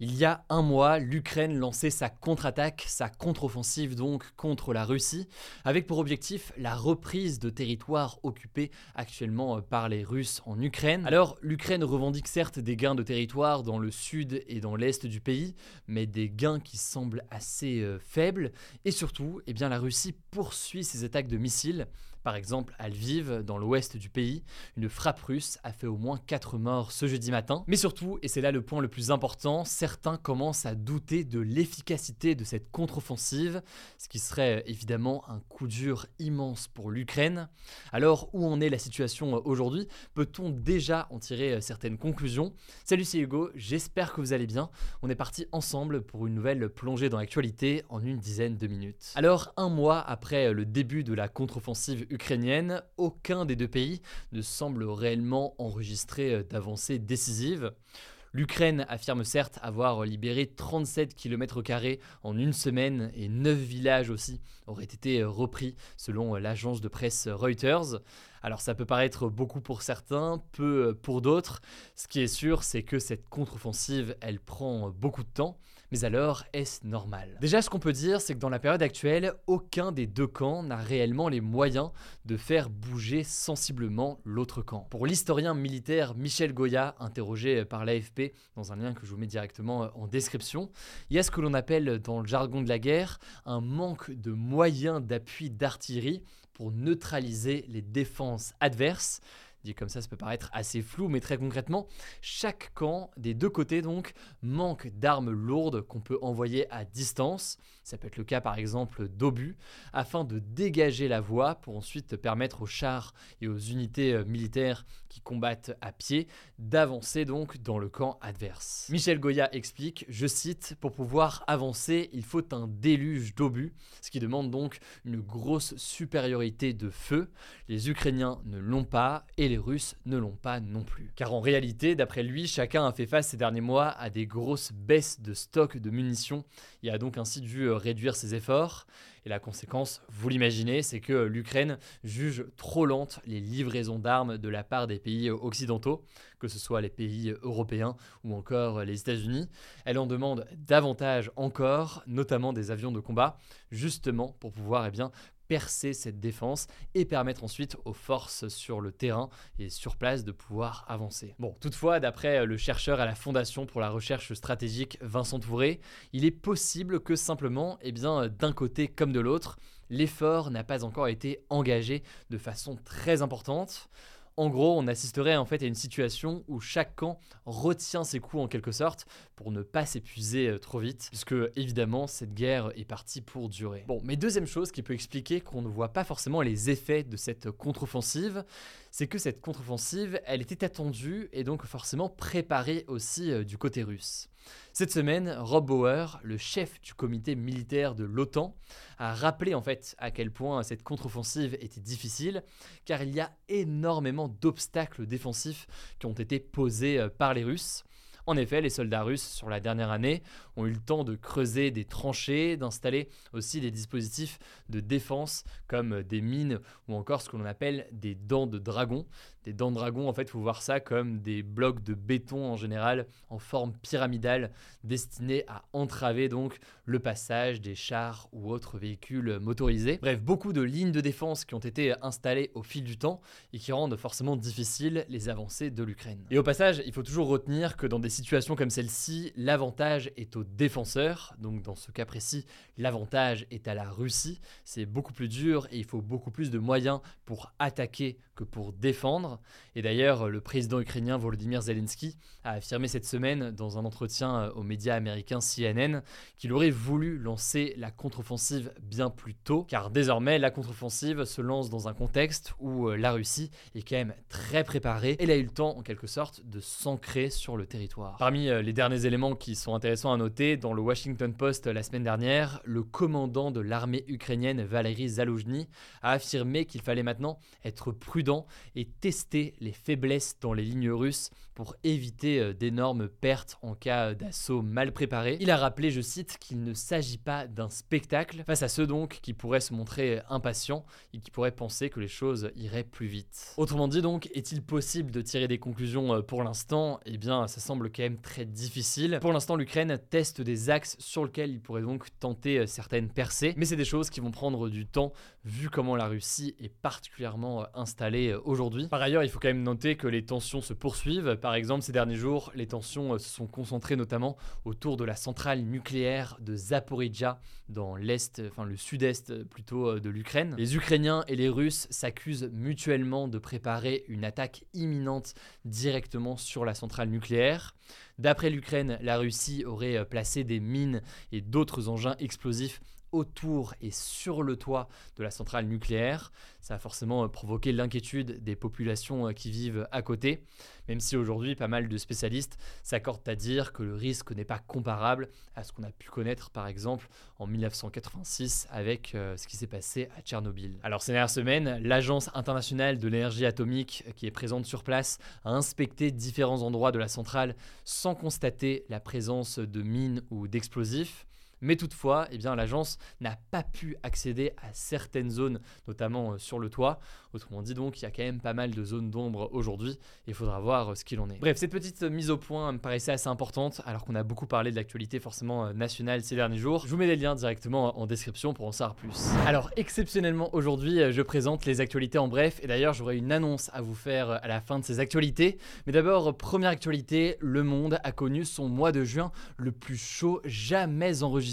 Il y a un mois, l'Ukraine lançait sa contre-attaque, sa contre-offensive donc contre la Russie, avec pour objectif la reprise de territoires occupés actuellement euh, par les Russes en Ukraine. Alors, l'Ukraine revendique certes des gains de territoire dans le sud et dans l'est du pays, mais des gains qui semblent assez euh, faibles, et surtout, eh bien, la Russie poursuit ses attaques de missiles par exemple, à Lviv, dans l'ouest du pays, une frappe russe a fait au moins 4 morts ce jeudi matin. Mais surtout, et c'est là le point le plus important, commencent à douter de l'efficacité de cette contre-offensive, ce qui serait évidemment un coup dur immense pour l'Ukraine. Alors, où en est la situation aujourd'hui? Peut-on déjà en tirer certaines conclusions? Salut, c'est Hugo, j'espère que vous allez bien. On est parti ensemble pour une nouvelle plongée dans l'actualité en une dizaine de minutes. Alors, un mois après le début de la contre-offensive ukrainienne, aucun des deux pays ne semble réellement enregistrer euh, d'avancées décisives. L'Ukraine affirme certes avoir libéré 37 km en une semaine et 9 villages aussi auraient été repris selon l'agence de presse Reuters. Alors ça peut paraître beaucoup pour certains, peu pour d'autres. Ce qui est sûr, c'est que cette contre-offensive, elle prend beaucoup de temps. Mais alors, est-ce normal? Déjà, ce qu'on peut dire, c'est que dans la période actuelle, aucun des deux camps n'a réellement les moyens de faire bouger sensiblement l'autre camp. Pour l'historien militaire Michel Goya, interrogé par l'AFP dans un lien que je vous mets directement en description, il y a ce que l'on appelle dans le jargon de la guerre un manque de moyens d'appui d'artillerie pour neutraliser les défenses adverses. Dit comme ça, ça peut paraître assez flou, mais très concrètement, chaque camp des deux côtés donc manque d'armes lourdes qu'on peut envoyer à distance. Ça peut être le cas par exemple d'obus, afin de dégager la voie pour ensuite permettre aux chars et aux unités euh, militaires qui combattent à pied d'avancer donc dans le camp adverse. Michel Goya explique, je cite, pour pouvoir avancer, il faut un déluge d'obus, ce qui demande donc une grosse supériorité de feu. Les Ukrainiens ne l'ont pas et les Russes ne l'ont pas non plus. Car en réalité, d'après lui, chacun a fait face ces derniers mois à des grosses baisses de stock de munitions et a donc ainsi dû euh, réduire ses efforts. Et la conséquence, vous l'imaginez, c'est que l'Ukraine juge trop lente les livraisons d'armes de la part des pays occidentaux, que ce soit les pays européens ou encore les États-Unis. Elle en demande davantage encore, notamment des avions de combat, justement pour pouvoir eh bien, percer cette défense et permettre ensuite aux forces sur le terrain et sur place de pouvoir avancer. Bon, toutefois, d'après le chercheur à la Fondation pour la recherche stratégique Vincent Touré, il est possible que simplement, eh bien, d'un côté comme de l'autre, l'effort n'a pas encore été engagé de façon très importante. En gros, on assisterait en fait à une situation où chaque camp retient ses coups en quelque sorte pour ne pas s'épuiser euh, trop vite, puisque évidemment cette guerre est partie pour durer. Bon, mais deuxième chose qui peut expliquer qu'on ne voit pas forcément les effets de cette contre-offensive, c'est que cette contre-offensive, elle était attendue et donc forcément préparée aussi euh, du côté russe. Cette semaine, Rob Bauer, le chef du comité militaire de l'OTAN, a rappelé en fait à quel point cette contre-offensive était difficile, car il y a énormément d'obstacles défensifs qui ont été posés euh, par les Russes. En effet, les soldats russes, sur la dernière année, ont eu le temps de creuser des tranchées, d'installer aussi des dispositifs de défense comme des mines ou encore ce que l'on appelle des dents de dragon. Des dents de dragon, en fait, il faut voir ça comme des blocs de béton en général en forme pyramidale destinés à entraver donc le passage des chars ou autres véhicules motorisés. Bref, beaucoup de lignes de défense qui ont été installées au fil du temps et qui rendent forcément difficiles les avancées de l'Ukraine. Et au passage, il faut toujours retenir que dans des situations comme celle-ci, l'avantage est aux défenseurs. Donc dans ce cas précis, l'avantage est à la Russie. C'est beaucoup plus dur et il faut beaucoup plus de moyens pour attaquer que pour défendre. Et d'ailleurs, le président ukrainien Volodymyr Zelensky a affirmé cette semaine dans un entretien aux médias américains CNN qu'il aurait voulu lancer la contre-offensive bien plus tôt, car désormais la contre-offensive se lance dans un contexte où euh, la Russie est quand même très préparée. Elle a eu le temps en quelque sorte de s'ancrer sur le territoire. Parmi euh, les derniers éléments qui sont intéressants à noter, dans le Washington Post la semaine dernière, le commandant de l'armée ukrainienne Valery Zaluzhny a affirmé qu'il fallait maintenant être prudent et tester les faiblesses dans les lignes russes pour éviter euh, d'énormes pertes en cas d'assaut mal préparé. Il a rappelé, je cite, qu'il ne s'agit pas d'un spectacle face à ceux donc qui pourraient se montrer impatients et qui pourraient penser que les choses iraient plus vite. Autrement dit donc, est-il possible de tirer des conclusions euh, pour l'instant? Eh bien, ça semble très difficile. Pour l'instant, l'Ukraine teste des axes sur lesquels il pourrait donc tenter euh, certaines percées, mais c'est des choses qui vont prendre du temps vu comment la Russie est particulièrement installée aujourd'hui. Par ailleurs, il faut quand même noter que les tensions se poursuivent. Par exemple, ces derniers jours, les tensions euh, se sont concentrées notamment autour de la centrale nucléaire de Zaporizhia dans l'est, enfin le sud-est euh, plutôt euh, de l'Ukraine. Les Ukrainiens et les Russes s'accusent mutuellement de préparer une attaque imminente directement sur la centrale nucléaire. D'après l'Ukraine, la Russie aurait placé des mines et d'autres engins explosifs autour et sur le toit de la centrale nucléaire. Ça a forcément euh, provoqué l'inquiétude des populations euh, qui vivent à côté, même si aujourd'hui pas mal de spécialistes s'accordent à dire que le risque n'est pas comparable à ce qu'on a pu connaître par exemple en 1986 avec euh, ce qui s'est passé à Tchernobyl. Alors ces dernières semaines, l'Agence internationale de l'énergie atomique qui est présente sur place a inspecté différents endroits de la centrale sans constater la présence de mines ou d'explosifs. Mais toutefois, eh bien, l'agence n'a pas pu accéder à certaines zones, notamment euh, sur le toit. Autrement dit, donc, il y a quand même pas mal de zones d'ombre aujourd'hui. Il faudra voir euh, ce qu'il en est. Bref, cette petite mise au point me paraissait assez importante, alors qu'on a beaucoup parlé de l'actualité forcément euh, nationale ces derniers jours. Je vous mets les liens directement en description pour en savoir plus. Alors, exceptionnellement aujourd'hui, je présente les actualités en bref. Et d'ailleurs, j'aurai une annonce à vous faire à la fin de ces actualités. Mais d'abord, première actualité, le monde a connu son mois de juin le plus chaud jamais enregistré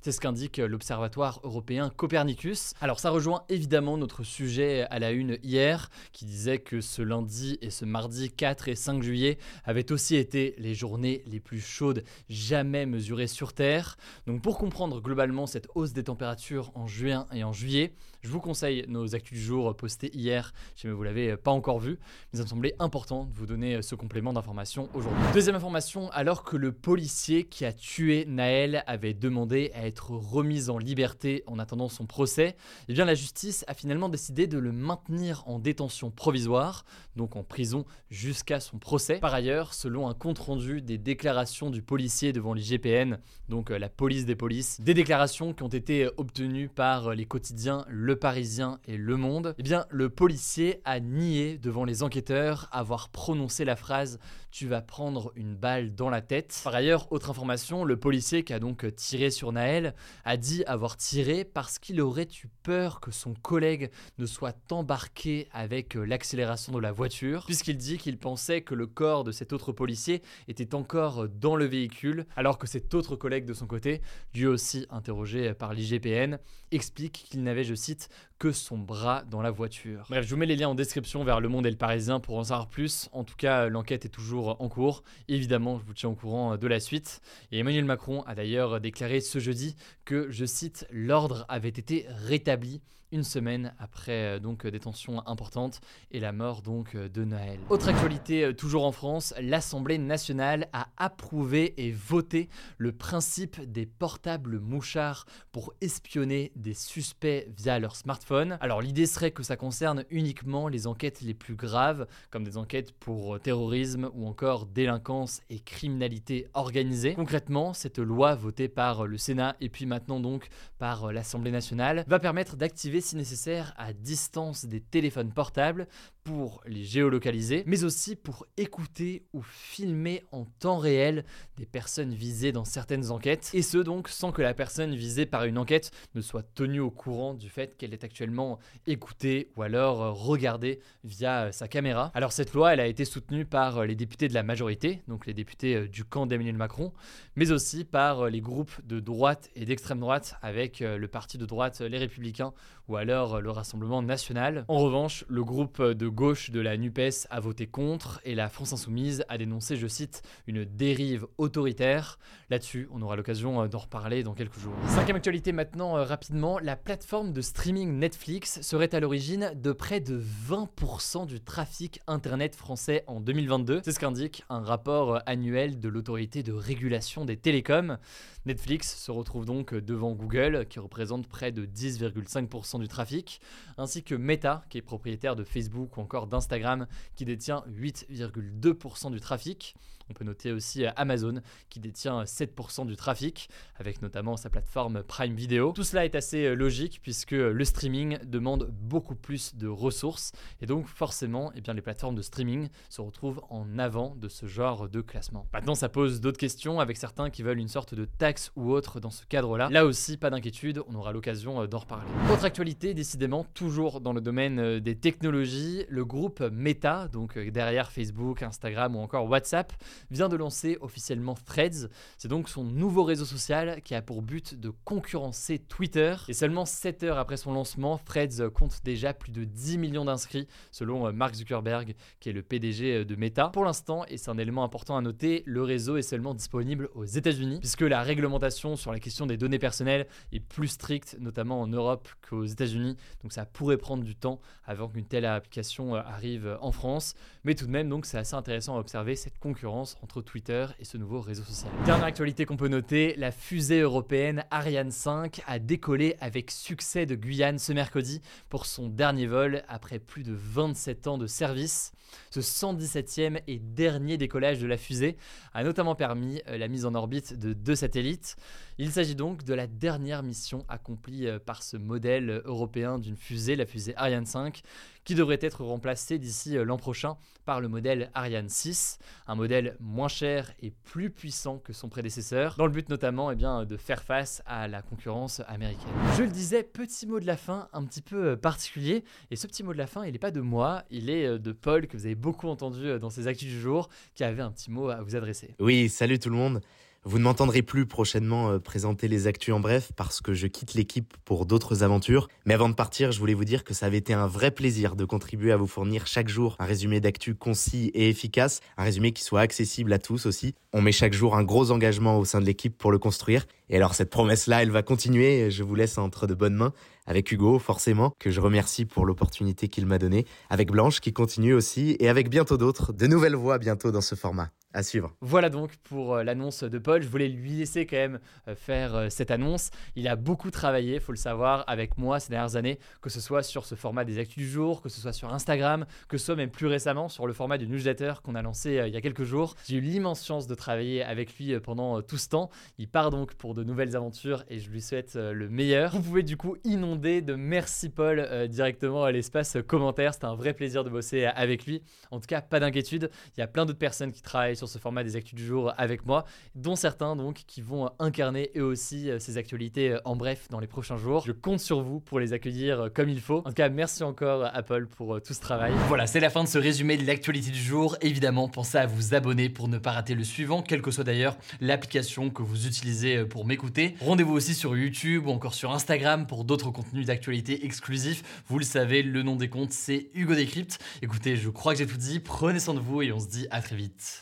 c'est ce qu'indique l'Observatoire européen Copernicus. Alors ça rejoint évidemment notre sujet à la une hier, qui disait que ce lundi et ce mardi 4 et 5 juillet avaient aussi été les journées les plus chaudes jamais mesurées sur Terre. Donc pour comprendre globalement cette hausse des températures en juin et en juillet, je vous conseille nos actus du jour postés hier, si vous l'avez pas encore vu, mais ça me semblait important de vous donner ce complément d'information aujourd'hui. Deuxième information, alors que le policier qui a tué Naël avait demandé à être remise en liberté en attendant son procès, eh bien la justice a finalement décidé de le maintenir en détention provisoire, donc en prison jusqu'à son procès. Par ailleurs, selon un compte-rendu des déclarations du policier devant l'IGPN, donc euh, la police des polices, des déclarations qui ont été obtenues par les quotidiens Le Parisien et Le Monde, eh bien le policier a nié devant les enquêteurs avoir prononcé la phrase tu vas prendre une balle dans la tête. Par ailleurs, autre information, le policier qui a donc tiré sur Naël a dit avoir tiré parce qu'il aurait eu peur que son collègue ne soit embarqué avec euh, l'accélération de la voiture, puisqu'il dit qu'il pensait que le corps de cet autre policier était encore dans le véhicule, alors que cet autre collègue de son côté, lui aussi interrogé par l'IGPN, explique qu'il n'avait, je cite, que son bras dans la voiture. Bref, je vous mets les liens en description vers Le Monde et le Parisien pour en savoir plus. En tout cas, l'enquête est toujours en cours. Évidemment, je vous tiens au courant de la suite. Et Emmanuel Macron a d'ailleurs déclaré ce jeudi que, je cite, l'ordre avait été rétabli une semaine après euh, donc des tensions importantes et la mort donc euh, de Noël. Autre actualité euh, toujours en France, l'Assemblée nationale a approuvé et voté le principe des portables mouchards pour espionner des suspects via leur smartphone. Alors l'idée serait que ça concerne uniquement les enquêtes les plus graves comme des enquêtes pour terrorisme ou encore délinquance et criminalité organisée. Concrètement, cette loi votée par le Sénat et puis maintenant donc par l'Assemblée nationale va permettre d'activer si nécessaire à distance des téléphones portables pour les géolocaliser, mais aussi pour écouter ou filmer en temps réel des personnes visées dans certaines enquêtes, et ce donc sans que la personne visée par une enquête ne soit tenue au courant du fait qu'elle est actuellement écoutée ou alors euh, regardée via euh, sa caméra. Alors cette loi, elle a été soutenue par euh, les députés de la majorité, donc les députés du camp d'Emmanuel Macron, mais aussi par les groupes de droite et d'extrême droite avec le parti de droite Les Républicains ou alors le Rassemblement national. En revanche, le groupe de gauche de la NUPES a voté contre et la France Insoumise a dénoncé, je cite, une dérive autoritaire. Là-dessus, on aura l'occasion d'en reparler dans quelques jours. Cinquième actualité maintenant, rapidement, la plateforme de streaming Netflix serait à l'origine de près de 20% du trafic internet français en 2022. C'est ce qu'indique un rapport annuel de l'autorité de régulation des télécoms. Netflix se retrouve donc devant Google, qui représente près de 10,5% du trafic, ainsi que Meta, qui est propriétaire de Facebook ou encore d'Instagram, qui détient 8,2% du trafic. On peut noter aussi Amazon qui détient 7% du trafic, avec notamment sa plateforme Prime Video. Tout cela est assez logique puisque le streaming demande beaucoup plus de ressources et donc forcément eh bien, les plateformes de streaming se retrouvent en avant de ce genre de classement. Maintenant ça pose d'autres questions avec certains qui veulent une sorte de taxe ou autre dans ce cadre-là. Là aussi pas d'inquiétude, on aura l'occasion d'en reparler. Autre actualité décidément toujours dans le domaine des technologies, le groupe Meta, donc derrière Facebook, Instagram ou encore WhatsApp, vient de lancer officiellement Threads. C'est donc son nouveau réseau social qui a pour but de concurrencer Twitter. Et seulement 7 heures après son lancement, Threads compte déjà plus de 10 millions d'inscrits selon euh, Mark Zuckerberg, qui est le PDG euh, de Meta. Pour l'instant, et c'est un élément important à noter, le réseau est seulement disponible aux États-Unis, puisque la réglementation sur la question des données personnelles est plus stricte, notamment en Europe qu'aux États-Unis. Donc ça pourrait prendre du temps avant qu'une telle application euh, arrive en France. Mais tout de même, donc c'est assez intéressant à observer cette concurrence entre Twitter et ce nouveau réseau social. Dernière actualité qu'on peut noter, la fusée européenne Ariane 5 a décollé avec succès de Guyane ce mercredi pour son dernier vol après plus de 27 ans de service. Ce 117e et dernier décollage de la fusée a notamment permis euh, la mise en orbite de deux satellites. Il s'agit donc de la dernière mission accomplie euh, par ce modèle européen d'une fusée, la fusée Ariane 5, qui devrait être remplacée d'ici euh, l'an prochain par le modèle Ariane 6, un modèle moins cher et plus puissant que son prédécesseur, dans le but notamment eh bien, de faire face à la concurrence américaine. Je le disais, petit mot de la fin un petit peu particulier, et ce petit mot de la fin, il n'est pas de moi, il est de Paul que vous avez beaucoup entendu dans ses actus du jour, qui avait un petit mot à vous adresser. Oui, salut tout le monde. Vous ne m'entendrez plus prochainement euh, présenter les actus en bref parce que je quitte l'équipe pour d'autres aventures. Mais avant de partir, je voulais vous dire que ça avait été un vrai plaisir de contribuer à vous fournir chaque jour un résumé d'actu concis et efficace, un résumé qui soit accessible à tous aussi. On met chaque jour un gros engagement au sein de l'équipe pour le construire. Et alors cette promesse-là, elle va continuer. Je vous laisse entre de bonnes mains avec Hugo, forcément, que je remercie pour l'opportunité qu'il m'a donnée, avec Blanche qui continue aussi, et avec bientôt d'autres, de nouvelles voix bientôt dans ce format suivre. Voilà donc pour euh, l'annonce de Paul. Je voulais lui laisser quand même euh, faire euh, cette annonce. Il a beaucoup travaillé, faut le savoir, avec moi ces dernières années, que ce soit sur ce format des actus du jour, que ce soit sur Instagram, que ce soit même plus récemment sur le format du newsletter qu'on a lancé il y a quelques jours. J'ai eu l'immense chance de travailler avec lui pendant tout ce temps. Il part donc pour de nouvelles aventures et je lui souhaite le meilleur. Vous pouvez du coup inonder de merci Paul directement à l'espace commentaire. C'était un vrai plaisir de bosser avec lui. En tout cas, pas d'inquiétude. Il y a plein d'autres personnes qui travaillent sur ce format des actus du jour avec moi, dont certains donc qui vont incarner eux aussi euh, ces actualités euh, en bref dans les prochains jours. Je compte sur vous pour les accueillir euh, comme il faut. En tout cas, merci encore Apple pour tout ce travail. Voilà, c'est la fin de ce résumé de l'actualité du jour. Évidemment, pensez à vous abonner pour ne pas rater le suivant, quelle que soit d'ailleurs l'application que vous utilisez pour m'écouter. Rendez-vous aussi sur YouTube ou encore sur Instagram pour d'autres contenus d'actualité exclusifs. Vous le savez, le nom des comptes c'est Hugo Décrypte. Écoutez, je crois que j'ai tout dit. Prenez soin de vous et on se dit à très vite.